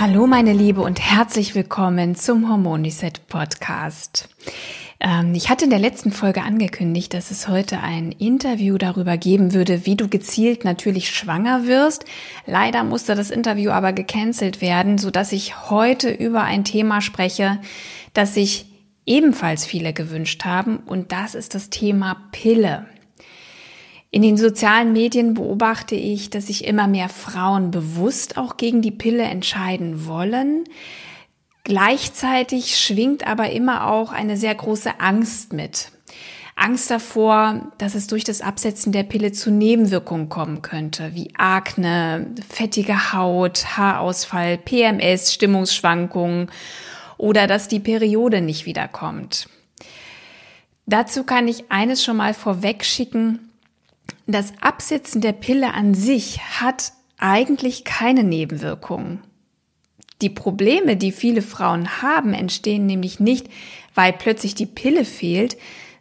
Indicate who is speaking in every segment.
Speaker 1: Hallo meine Liebe und herzlich willkommen zum Hormon Reset Podcast. Ähm, ich hatte in der letzten Folge angekündigt, dass es heute ein Interview darüber geben würde, wie du gezielt natürlich schwanger wirst. Leider musste das Interview aber gecancelt werden, so dass ich heute über ein Thema spreche, das sich ebenfalls viele gewünscht haben und das ist das Thema Pille. In den sozialen Medien beobachte ich, dass sich immer mehr Frauen bewusst auch gegen die Pille entscheiden wollen. Gleichzeitig schwingt aber immer auch eine sehr große Angst mit. Angst davor, dass es durch das Absetzen der Pille zu Nebenwirkungen kommen könnte, wie Akne, fettige Haut, Haarausfall, PMS, Stimmungsschwankungen oder dass die Periode nicht wiederkommt. Dazu kann ich eines schon mal vorweg schicken. Das Absetzen der Pille an sich hat eigentlich keine Nebenwirkungen. Die Probleme, die viele Frauen haben, entstehen nämlich nicht, weil plötzlich die Pille fehlt,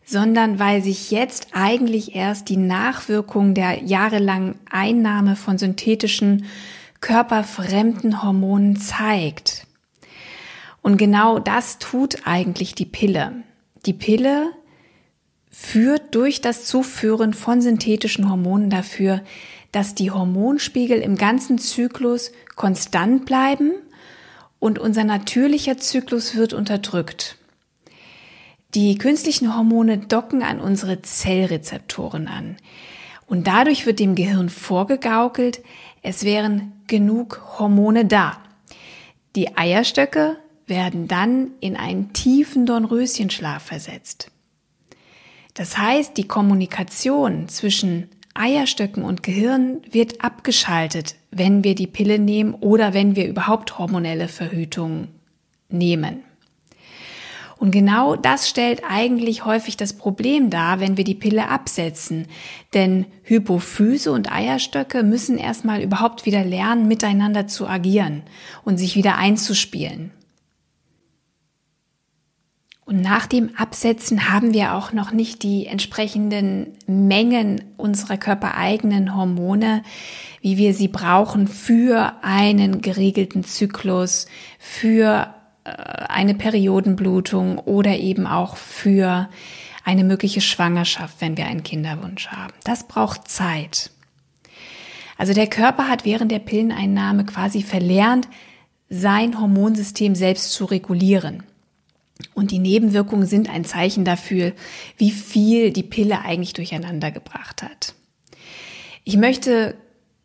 Speaker 1: sondern weil sich jetzt eigentlich erst die Nachwirkung der jahrelangen Einnahme von synthetischen, körperfremden Hormonen zeigt. Und genau das tut eigentlich die Pille. Die Pille führt durch das Zuführen von synthetischen Hormonen dafür, dass die Hormonspiegel im ganzen Zyklus konstant bleiben und unser natürlicher Zyklus wird unterdrückt. Die künstlichen Hormone docken an unsere Zellrezeptoren an und dadurch wird dem Gehirn vorgegaukelt, es wären genug Hormone da. Die Eierstöcke werden dann in einen tiefen Dornröschenschlaf versetzt. Das heißt, die Kommunikation zwischen Eierstöcken und Gehirn wird abgeschaltet, wenn wir die Pille nehmen oder wenn wir überhaupt hormonelle Verhütung nehmen. Und genau das stellt eigentlich häufig das Problem dar, wenn wir die Pille absetzen. Denn Hypophyse und Eierstöcke müssen erstmal überhaupt wieder lernen, miteinander zu agieren und sich wieder einzuspielen. Und nach dem Absetzen haben wir auch noch nicht die entsprechenden Mengen unserer körpereigenen Hormone, wie wir sie brauchen für einen geregelten Zyklus, für äh, eine Periodenblutung oder eben auch für eine mögliche Schwangerschaft, wenn wir einen Kinderwunsch haben. Das braucht Zeit. Also der Körper hat während der Pilleneinnahme quasi verlernt, sein Hormonsystem selbst zu regulieren. Und die Nebenwirkungen sind ein Zeichen dafür, wie viel die Pille eigentlich durcheinander gebracht hat. Ich möchte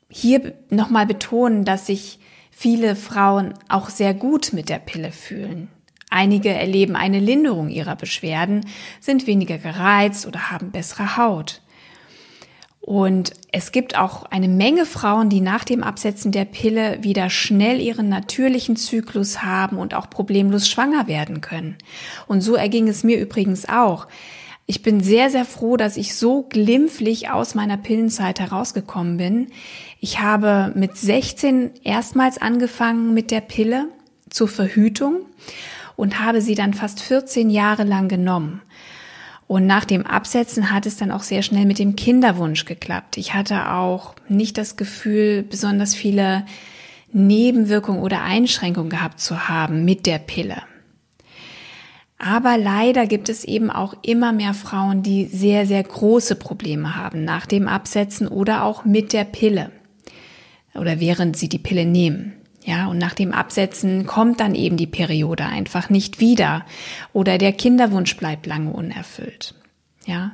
Speaker 1: hier nochmal betonen, dass sich viele Frauen auch sehr gut mit der Pille fühlen. Einige erleben eine Linderung ihrer Beschwerden, sind weniger gereizt oder haben bessere Haut. Und es gibt auch eine Menge Frauen, die nach dem Absetzen der Pille wieder schnell ihren natürlichen Zyklus haben und auch problemlos schwanger werden können. Und so erging es mir übrigens auch. Ich bin sehr, sehr froh, dass ich so glimpflich aus meiner Pillenzeit herausgekommen bin. Ich habe mit 16 erstmals angefangen mit der Pille zur Verhütung und habe sie dann fast 14 Jahre lang genommen. Und nach dem Absetzen hat es dann auch sehr schnell mit dem Kinderwunsch geklappt. Ich hatte auch nicht das Gefühl, besonders viele Nebenwirkungen oder Einschränkungen gehabt zu haben mit der Pille. Aber leider gibt es eben auch immer mehr Frauen, die sehr, sehr große Probleme haben nach dem Absetzen oder auch mit der Pille oder während sie die Pille nehmen. Ja, und nach dem Absetzen kommt dann eben die Periode einfach nicht wieder oder der Kinderwunsch bleibt lange unerfüllt. Ja.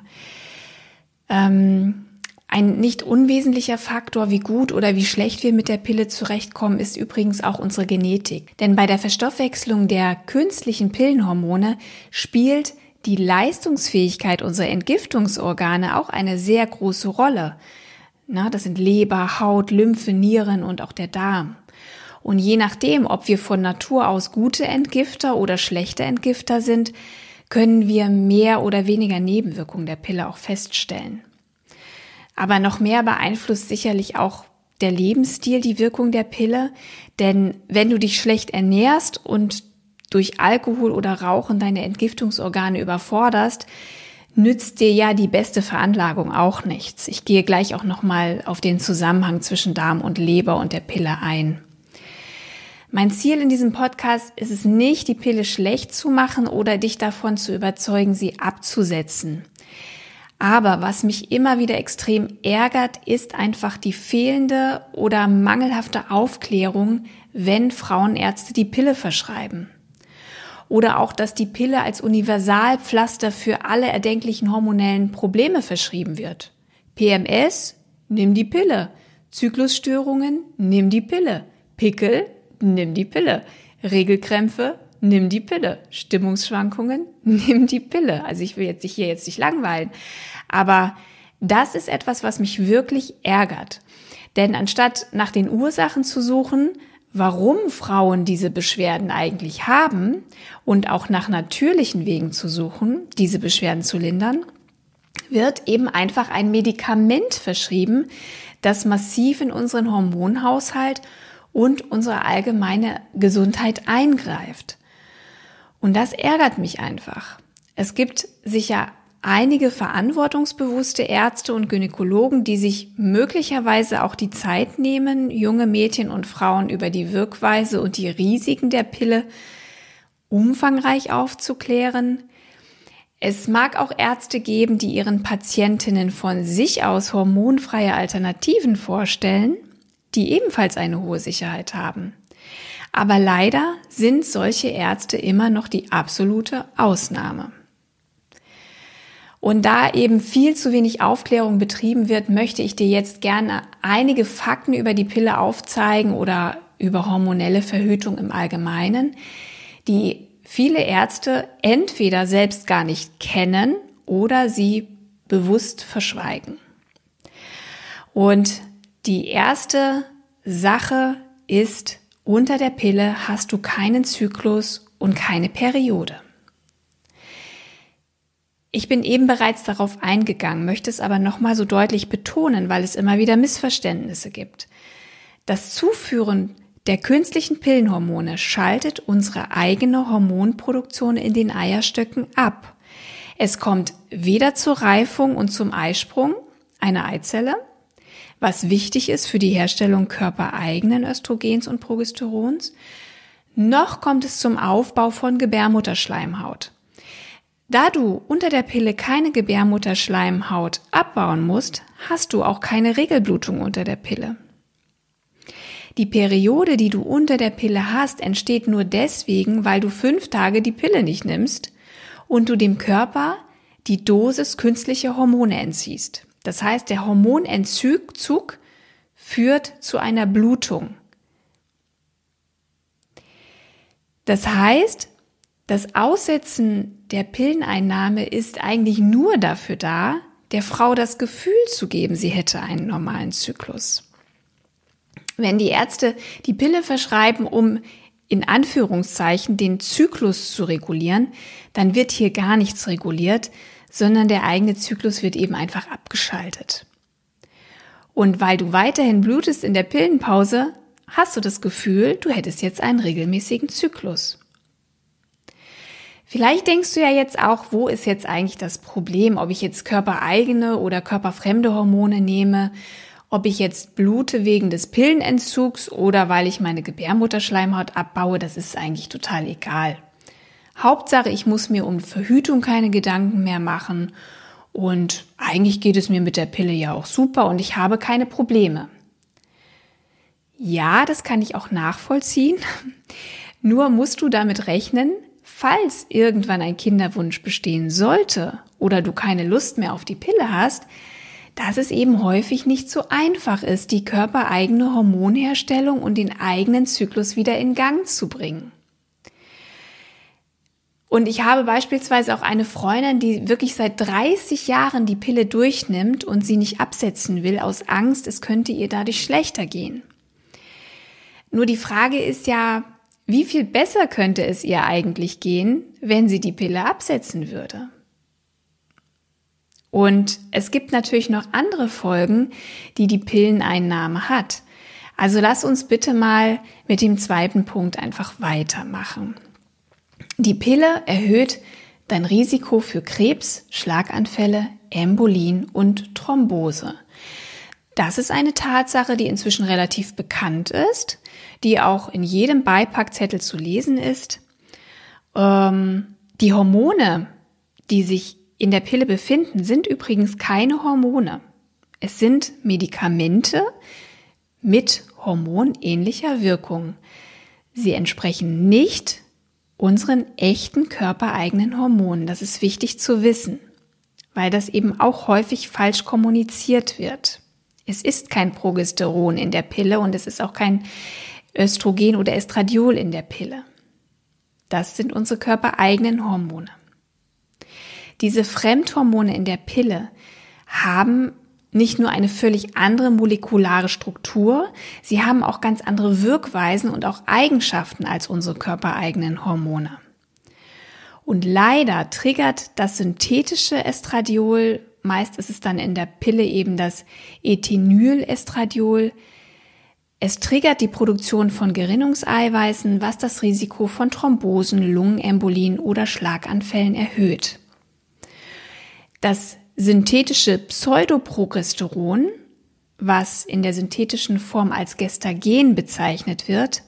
Speaker 1: Ähm, ein nicht unwesentlicher Faktor, wie gut oder wie schlecht wir mit der Pille zurechtkommen, ist übrigens auch unsere Genetik. Denn bei der Verstoffwechslung der künstlichen Pillenhormone spielt die Leistungsfähigkeit unserer Entgiftungsorgane auch eine sehr große Rolle. Na, das sind Leber, Haut, Lymphe, Nieren und auch der Darm. Und je nachdem, ob wir von Natur aus gute Entgifter oder schlechte Entgifter sind, können wir mehr oder weniger Nebenwirkungen der Pille auch feststellen. Aber noch mehr beeinflusst sicherlich auch der Lebensstil die Wirkung der Pille, denn wenn du dich schlecht ernährst und durch Alkohol oder Rauchen deine Entgiftungsorgane überforderst, nützt dir ja die beste Veranlagung auch nichts. Ich gehe gleich auch nochmal auf den Zusammenhang zwischen Darm und Leber und der Pille ein. Mein Ziel in diesem Podcast ist es nicht, die Pille schlecht zu machen oder dich davon zu überzeugen, sie abzusetzen. Aber was mich immer wieder extrem ärgert, ist einfach die fehlende oder mangelhafte Aufklärung, wenn Frauenärzte die Pille verschreiben. Oder auch, dass die Pille als Universalpflaster für alle erdenklichen hormonellen Probleme verschrieben wird. PMS, nimm die Pille. Zyklusstörungen, nimm die Pille. Pickel, nimm die Pille. Regelkrämpfe, nimm die Pille. Stimmungsschwankungen, nimm die Pille. Also ich will jetzt dich hier jetzt nicht langweilen. Aber das ist etwas, was mich wirklich ärgert. Denn anstatt nach den Ursachen zu suchen, warum Frauen diese Beschwerden eigentlich haben und auch nach natürlichen Wegen zu suchen, diese Beschwerden zu lindern, wird eben einfach ein Medikament verschrieben, das massiv in unseren Hormonhaushalt und unsere allgemeine Gesundheit eingreift. Und das ärgert mich einfach. Es gibt sicher einige verantwortungsbewusste Ärzte und Gynäkologen, die sich möglicherweise auch die Zeit nehmen, junge Mädchen und Frauen über die Wirkweise und die Risiken der Pille umfangreich aufzuklären. Es mag auch Ärzte geben, die ihren Patientinnen von sich aus hormonfreie Alternativen vorstellen, die ebenfalls eine hohe Sicherheit haben. Aber leider sind solche Ärzte immer noch die absolute Ausnahme. Und da eben viel zu wenig Aufklärung betrieben wird, möchte ich dir jetzt gerne einige Fakten über die Pille aufzeigen oder über hormonelle Verhütung im Allgemeinen, die viele Ärzte entweder selbst gar nicht kennen oder sie bewusst verschweigen. Und die erste Sache ist, unter der Pille hast du keinen Zyklus und keine Periode. Ich bin eben bereits darauf eingegangen, möchte es aber nochmal so deutlich betonen, weil es immer wieder Missverständnisse gibt. Das Zuführen der künstlichen Pillenhormone schaltet unsere eigene Hormonproduktion in den Eierstöcken ab. Es kommt weder zur Reifung und zum Eisprung einer Eizelle, was wichtig ist für die Herstellung körpereigenen Östrogens und Progesterons, noch kommt es zum Aufbau von Gebärmutterschleimhaut. Da du unter der Pille keine Gebärmutterschleimhaut abbauen musst, hast du auch keine Regelblutung unter der Pille. Die Periode, die du unter der Pille hast, entsteht nur deswegen, weil du fünf Tage die Pille nicht nimmst und du dem Körper die Dosis künstlicher Hormone entziehst. Das heißt, der Hormonentzug führt zu einer Blutung. Das heißt, das Aussetzen der Pilleneinnahme ist eigentlich nur dafür da, der Frau das Gefühl zu geben, sie hätte einen normalen Zyklus. Wenn die Ärzte die Pille verschreiben, um in Anführungszeichen den Zyklus zu regulieren, dann wird hier gar nichts reguliert, sondern der eigene Zyklus wird eben einfach abgeschaltet. Und weil du weiterhin blutest in der Pillenpause, hast du das Gefühl, du hättest jetzt einen regelmäßigen Zyklus. Vielleicht denkst du ja jetzt auch, wo ist jetzt eigentlich das Problem, ob ich jetzt körpereigene oder körperfremde Hormone nehme, ob ich jetzt blute wegen des Pillenentzugs oder weil ich meine Gebärmutterschleimhaut abbaue, das ist eigentlich total egal. Hauptsache, ich muss mir um Verhütung keine Gedanken mehr machen und eigentlich geht es mir mit der Pille ja auch super und ich habe keine Probleme. Ja, das kann ich auch nachvollziehen. Nur musst du damit rechnen, falls irgendwann ein Kinderwunsch bestehen sollte oder du keine Lust mehr auf die Pille hast, dass es eben häufig nicht so einfach ist, die körpereigene Hormonherstellung und den eigenen Zyklus wieder in Gang zu bringen. Und ich habe beispielsweise auch eine Freundin, die wirklich seit 30 Jahren die Pille durchnimmt und sie nicht absetzen will aus Angst, es könnte ihr dadurch schlechter gehen. Nur die Frage ist ja, wie viel besser könnte es ihr eigentlich gehen, wenn sie die Pille absetzen würde? Und es gibt natürlich noch andere Folgen, die die Pilleneinnahme hat. Also lass uns bitte mal mit dem zweiten Punkt einfach weitermachen. Die Pille erhöht dein Risiko für Krebs, Schlaganfälle, Embolien und Thrombose. Das ist eine Tatsache, die inzwischen relativ bekannt ist, die auch in jedem Beipackzettel zu lesen ist. Ähm, die Hormone, die sich in der Pille befinden, sind übrigens keine Hormone. Es sind Medikamente mit hormonähnlicher Wirkung. Sie entsprechen nicht unseren echten körpereigenen Hormonen. Das ist wichtig zu wissen, weil das eben auch häufig falsch kommuniziert wird. Es ist kein Progesteron in der Pille und es ist auch kein Östrogen oder Estradiol in der Pille. Das sind unsere körpereigenen Hormone. Diese Fremdhormone in der Pille haben nicht nur eine völlig andere molekulare Struktur, sie haben auch ganz andere Wirkweisen und auch Eigenschaften als unsere körpereigenen Hormone. Und leider triggert das synthetische Estradiol, meist ist es dann in der Pille eben das Ethinylestradiol, es triggert die Produktion von Gerinnungseiweißen, was das Risiko von Thrombosen, Lungenembolien oder Schlaganfällen erhöht. Das synthetische Pseudoprogesteron, was in der synthetischen Form als Gestagen bezeichnet wird,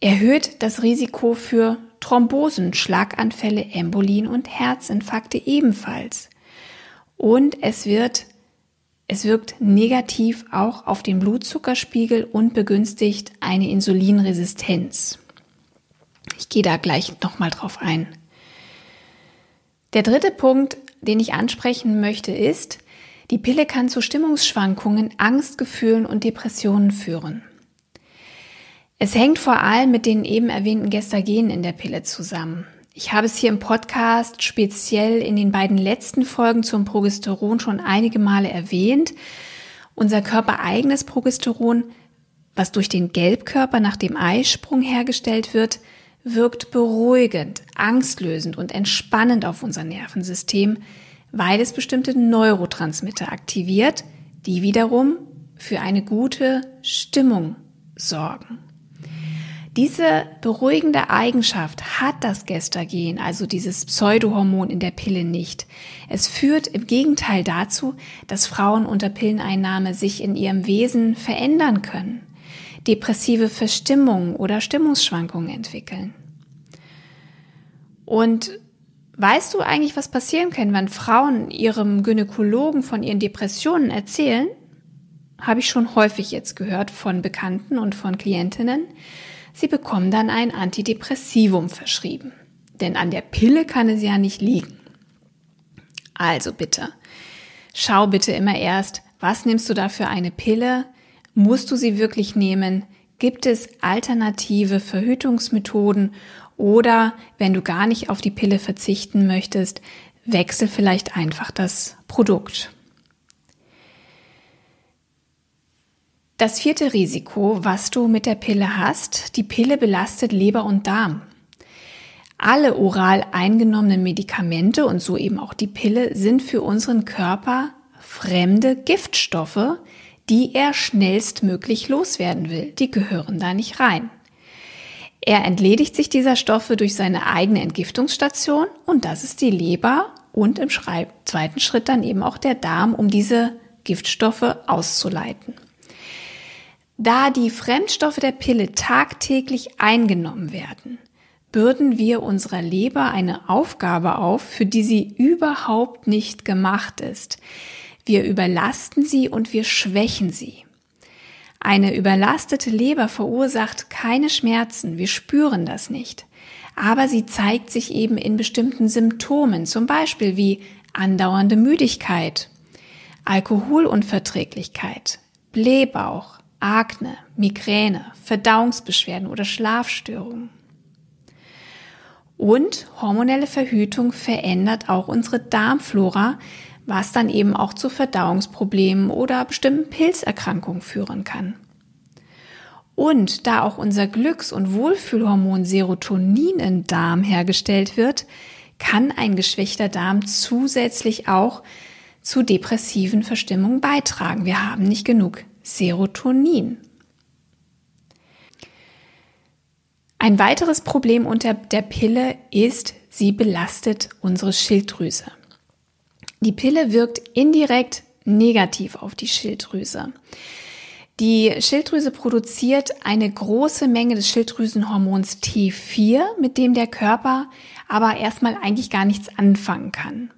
Speaker 1: erhöht das Risiko für Thrombosen, Schlaganfälle, Embolien und Herzinfarkte ebenfalls. Und es wird es wirkt negativ auch auf den Blutzuckerspiegel und begünstigt eine Insulinresistenz. Ich gehe da gleich nochmal drauf ein. Der dritte Punkt den ich ansprechen möchte, ist, die Pille kann zu Stimmungsschwankungen, Angstgefühlen und Depressionen führen. Es hängt vor allem mit den eben erwähnten Gestagenen in der Pille zusammen. Ich habe es hier im Podcast speziell in den beiden letzten Folgen zum Progesteron schon einige Male erwähnt. Unser körpereigenes Progesteron, was durch den Gelbkörper nach dem Eisprung hergestellt wird, wirkt beruhigend, angstlösend und entspannend auf unser Nervensystem, weil es bestimmte Neurotransmitter aktiviert, die wiederum für eine gute Stimmung sorgen. Diese beruhigende Eigenschaft hat das Gestagen, also dieses Pseudohormon in der Pille nicht. Es führt im Gegenteil dazu, dass Frauen unter Pilleneinnahme sich in ihrem Wesen verändern können depressive Verstimmungen oder Stimmungsschwankungen entwickeln. Und weißt du eigentlich, was passieren kann, wenn Frauen ihrem Gynäkologen von ihren Depressionen erzählen? Habe ich schon häufig jetzt gehört von Bekannten und von Klientinnen. Sie bekommen dann ein Antidepressivum verschrieben. Denn an der Pille kann es ja nicht liegen. Also bitte, schau bitte immer erst, was nimmst du da für eine Pille? Musst du sie wirklich nehmen? Gibt es alternative Verhütungsmethoden? Oder wenn du gar nicht auf die Pille verzichten möchtest, wechsel vielleicht einfach das Produkt. Das vierte Risiko, was du mit der Pille hast, die Pille belastet Leber und Darm. Alle oral eingenommenen Medikamente und so eben auch die Pille sind für unseren Körper fremde Giftstoffe, die er schnellstmöglich loswerden will. Die gehören da nicht rein. Er entledigt sich dieser Stoffe durch seine eigene Entgiftungsstation und das ist die Leber und im zweiten Schritt dann eben auch der Darm, um diese Giftstoffe auszuleiten. Da die Fremdstoffe der Pille tagtäglich eingenommen werden, bürden wir unserer Leber eine Aufgabe auf, für die sie überhaupt nicht gemacht ist. Wir überlasten sie und wir schwächen sie. Eine überlastete Leber verursacht keine Schmerzen, wir spüren das nicht. Aber sie zeigt sich eben in bestimmten Symptomen, zum Beispiel wie andauernde Müdigkeit, Alkoholunverträglichkeit, Blähbauch, Akne, Migräne, Verdauungsbeschwerden oder Schlafstörungen. Und hormonelle Verhütung verändert auch unsere Darmflora, was dann eben auch zu Verdauungsproblemen oder bestimmten Pilzerkrankungen führen kann. Und da auch unser Glücks- und Wohlfühlhormon Serotonin im Darm hergestellt wird, kann ein geschwächter Darm zusätzlich auch zu depressiven Verstimmungen beitragen. Wir haben nicht genug Serotonin. Ein weiteres Problem unter der Pille ist, sie belastet unsere Schilddrüse. Die Pille wirkt indirekt negativ auf die Schilddrüse. Die Schilddrüse produziert eine große Menge des Schilddrüsenhormons T4, mit dem der Körper aber erstmal eigentlich gar nichts anfangen kann.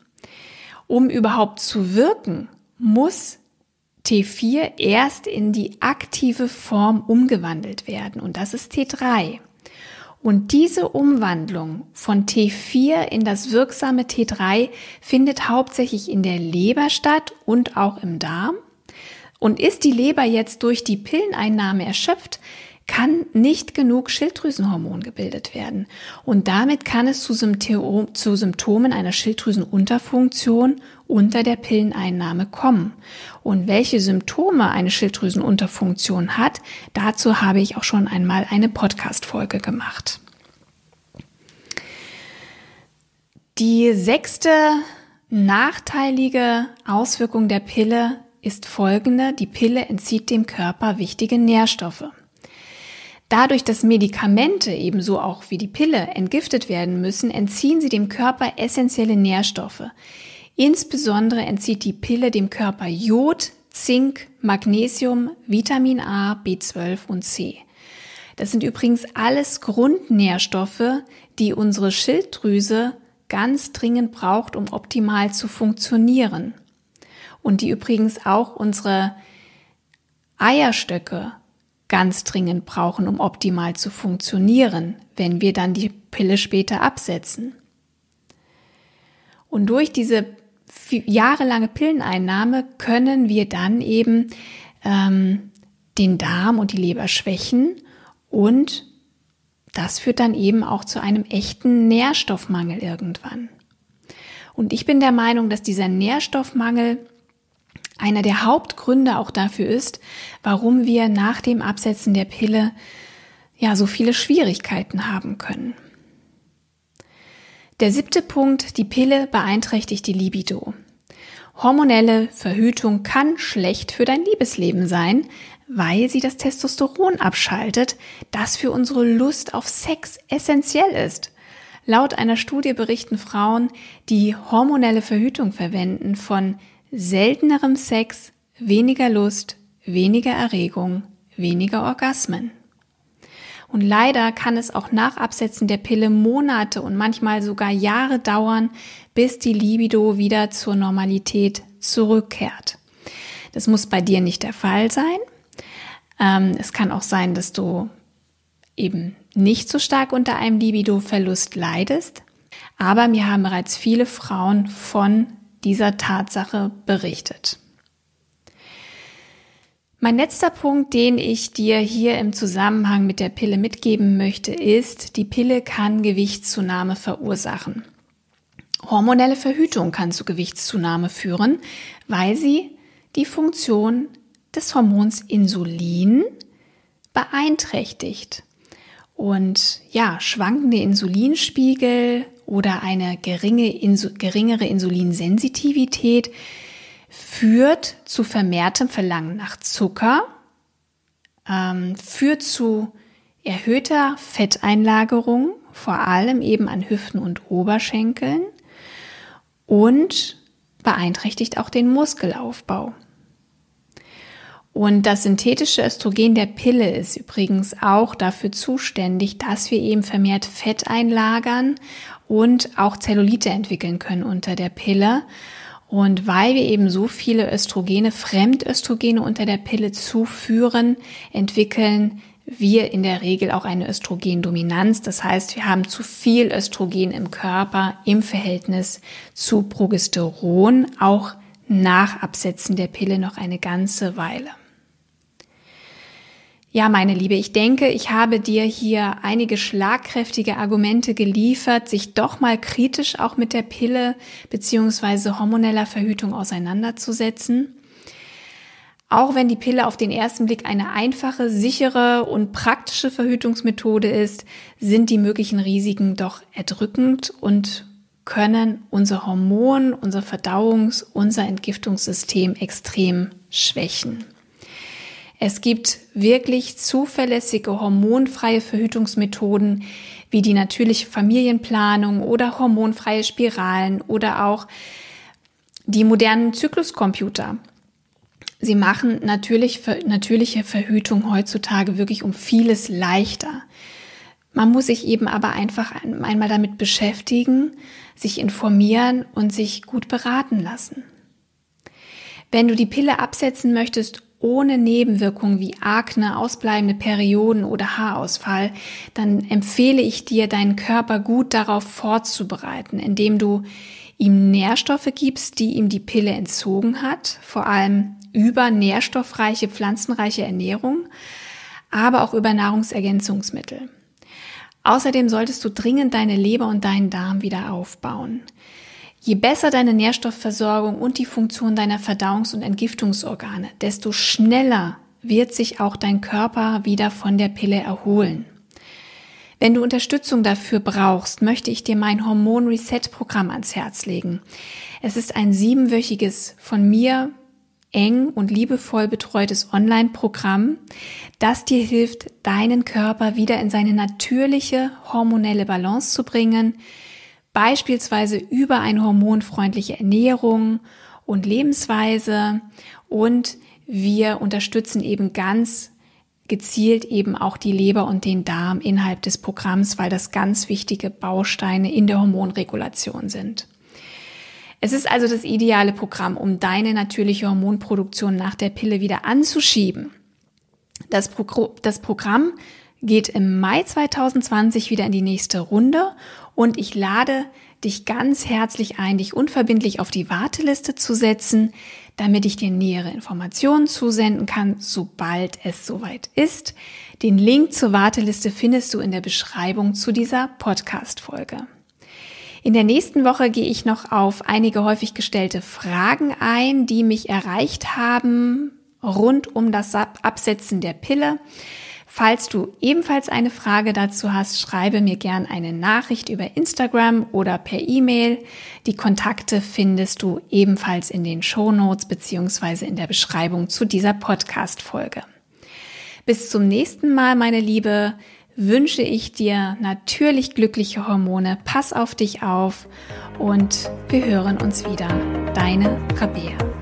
Speaker 1: Um überhaupt zu wirken, muss T4 erst in die aktive Form umgewandelt werden und das ist T3. Und diese Umwandlung von T4 in das wirksame T3 findet hauptsächlich in der Leber statt und auch im Darm. Und ist die Leber jetzt durch die Pilleneinnahme erschöpft, kann nicht genug Schilddrüsenhormon gebildet werden. Und damit kann es zu, Symptom, zu Symptomen einer Schilddrüsenunterfunktion unter der Pilleneinnahme kommen. Und welche Symptome eine Schilddrüsenunterfunktion hat, dazu habe ich auch schon einmal eine Podcast-Folge gemacht. Die sechste nachteilige Auswirkung der Pille ist folgende. Die Pille entzieht dem Körper wichtige Nährstoffe. Dadurch, dass Medikamente ebenso auch wie die Pille entgiftet werden müssen, entziehen sie dem Körper essentielle Nährstoffe. Insbesondere entzieht die Pille dem Körper Jod, Zink, Magnesium, Vitamin A, B12 und C. Das sind übrigens alles Grundnährstoffe, die unsere Schilddrüse ganz dringend braucht, um optimal zu funktionieren. Und die übrigens auch unsere Eierstöcke ganz dringend brauchen, um optimal zu funktionieren, wenn wir dann die Pille später absetzen. Und durch diese jahrelange Pilleneinnahme können wir dann eben ähm, den Darm und die Leber schwächen und das führt dann eben auch zu einem echten Nährstoffmangel irgendwann. Und ich bin der Meinung, dass dieser Nährstoffmangel einer der Hauptgründe auch dafür ist, warum wir nach dem Absetzen der Pille ja so viele Schwierigkeiten haben können. Der siebte Punkt, die Pille beeinträchtigt die Libido. Hormonelle Verhütung kann schlecht für dein Liebesleben sein, weil sie das Testosteron abschaltet, das für unsere Lust auf Sex essentiell ist. Laut einer Studie berichten Frauen, die hormonelle Verhütung verwenden, von seltenerem Sex, weniger Lust, weniger Erregung, weniger Orgasmen. Und leider kann es auch nach Absetzen der Pille Monate und manchmal sogar Jahre dauern, bis die Libido wieder zur Normalität zurückkehrt. Das muss bei dir nicht der Fall sein. Ähm, es kann auch sein, dass du eben nicht so stark unter einem Libido-Verlust leidest. Aber mir haben bereits viele Frauen von dieser Tatsache berichtet. Mein letzter Punkt, den ich dir hier im Zusammenhang mit der Pille mitgeben möchte, ist, die Pille kann Gewichtszunahme verursachen. Hormonelle Verhütung kann zu Gewichtszunahme führen, weil sie die Funktion des Hormons Insulin beeinträchtigt. Und ja, schwankende Insulinspiegel oder eine geringe, insu, geringere Insulinsensitivität führt zu vermehrtem Verlangen nach Zucker, ähm, führt zu erhöhter Fetteinlagerung, vor allem eben an Hüften und Oberschenkeln und beeinträchtigt auch den Muskelaufbau. Und das synthetische Östrogen der Pille ist übrigens auch dafür zuständig, dass wir eben vermehrt Fett einlagern und auch Zellulite entwickeln können unter der Pille. Und weil wir eben so viele Östrogene, Fremdöstrogene unter der Pille zuführen, entwickeln wir in der Regel auch eine Östrogendominanz. Das heißt, wir haben zu viel Östrogen im Körper im Verhältnis zu Progesteron, auch nach Absetzen der Pille noch eine ganze Weile. Ja, meine Liebe, ich denke, ich habe dir hier einige schlagkräftige Argumente geliefert, sich doch mal kritisch auch mit der Pille beziehungsweise hormoneller Verhütung auseinanderzusetzen. Auch wenn die Pille auf den ersten Blick eine einfache, sichere und praktische Verhütungsmethode ist, sind die möglichen Risiken doch erdrückend und können unser Hormon, unser Verdauungs-, unser Entgiftungssystem extrem schwächen. Es gibt wirklich zuverlässige hormonfreie Verhütungsmethoden wie die natürliche Familienplanung oder hormonfreie Spiralen oder auch die modernen Zykluscomputer. Sie machen natürlich, natürliche Verhütung heutzutage wirklich um vieles leichter. Man muss sich eben aber einfach einmal damit beschäftigen, sich informieren und sich gut beraten lassen. Wenn du die Pille absetzen möchtest ohne Nebenwirkungen wie Akne, ausbleibende Perioden oder Haarausfall, dann empfehle ich dir, deinen Körper gut darauf vorzubereiten, indem du ihm Nährstoffe gibst, die ihm die Pille entzogen hat, vor allem über nährstoffreiche, pflanzenreiche Ernährung, aber auch über Nahrungsergänzungsmittel. Außerdem solltest du dringend deine Leber und deinen Darm wieder aufbauen. Je besser deine Nährstoffversorgung und die Funktion deiner Verdauungs- und Entgiftungsorgane, desto schneller wird sich auch dein Körper wieder von der Pille erholen. Wenn du Unterstützung dafür brauchst, möchte ich dir mein Hormon Reset Programm ans Herz legen. Es ist ein siebenwöchiges von mir eng und liebevoll betreutes Online-Programm, das dir hilft, deinen Körper wieder in seine natürliche hormonelle Balance zu bringen, beispielsweise über eine hormonfreundliche Ernährung und Lebensweise und wir unterstützen eben ganz gezielt eben auch die Leber und den Darm innerhalb des Programms, weil das ganz wichtige Bausteine in der Hormonregulation sind. Es ist also das ideale Programm, um deine natürliche Hormonproduktion nach der Pille wieder anzuschieben. Das, Pro das Programm geht im Mai 2020 wieder in die nächste Runde und ich lade dich ganz herzlich ein, dich unverbindlich auf die Warteliste zu setzen, damit ich dir nähere Informationen zusenden kann, sobald es soweit ist. Den Link zur Warteliste findest du in der Beschreibung zu dieser Podcast-Folge. In der nächsten Woche gehe ich noch auf einige häufig gestellte Fragen ein, die mich erreicht haben rund um das Absetzen der Pille. Falls du ebenfalls eine Frage dazu hast, schreibe mir gern eine Nachricht über Instagram oder per E-Mail. Die Kontakte findest du ebenfalls in den Show Notes beziehungsweise in der Beschreibung zu dieser Podcast-Folge. Bis zum nächsten Mal, meine Liebe, wünsche ich dir natürlich glückliche Hormone. Pass auf dich auf und wir hören uns wieder. Deine Rabea.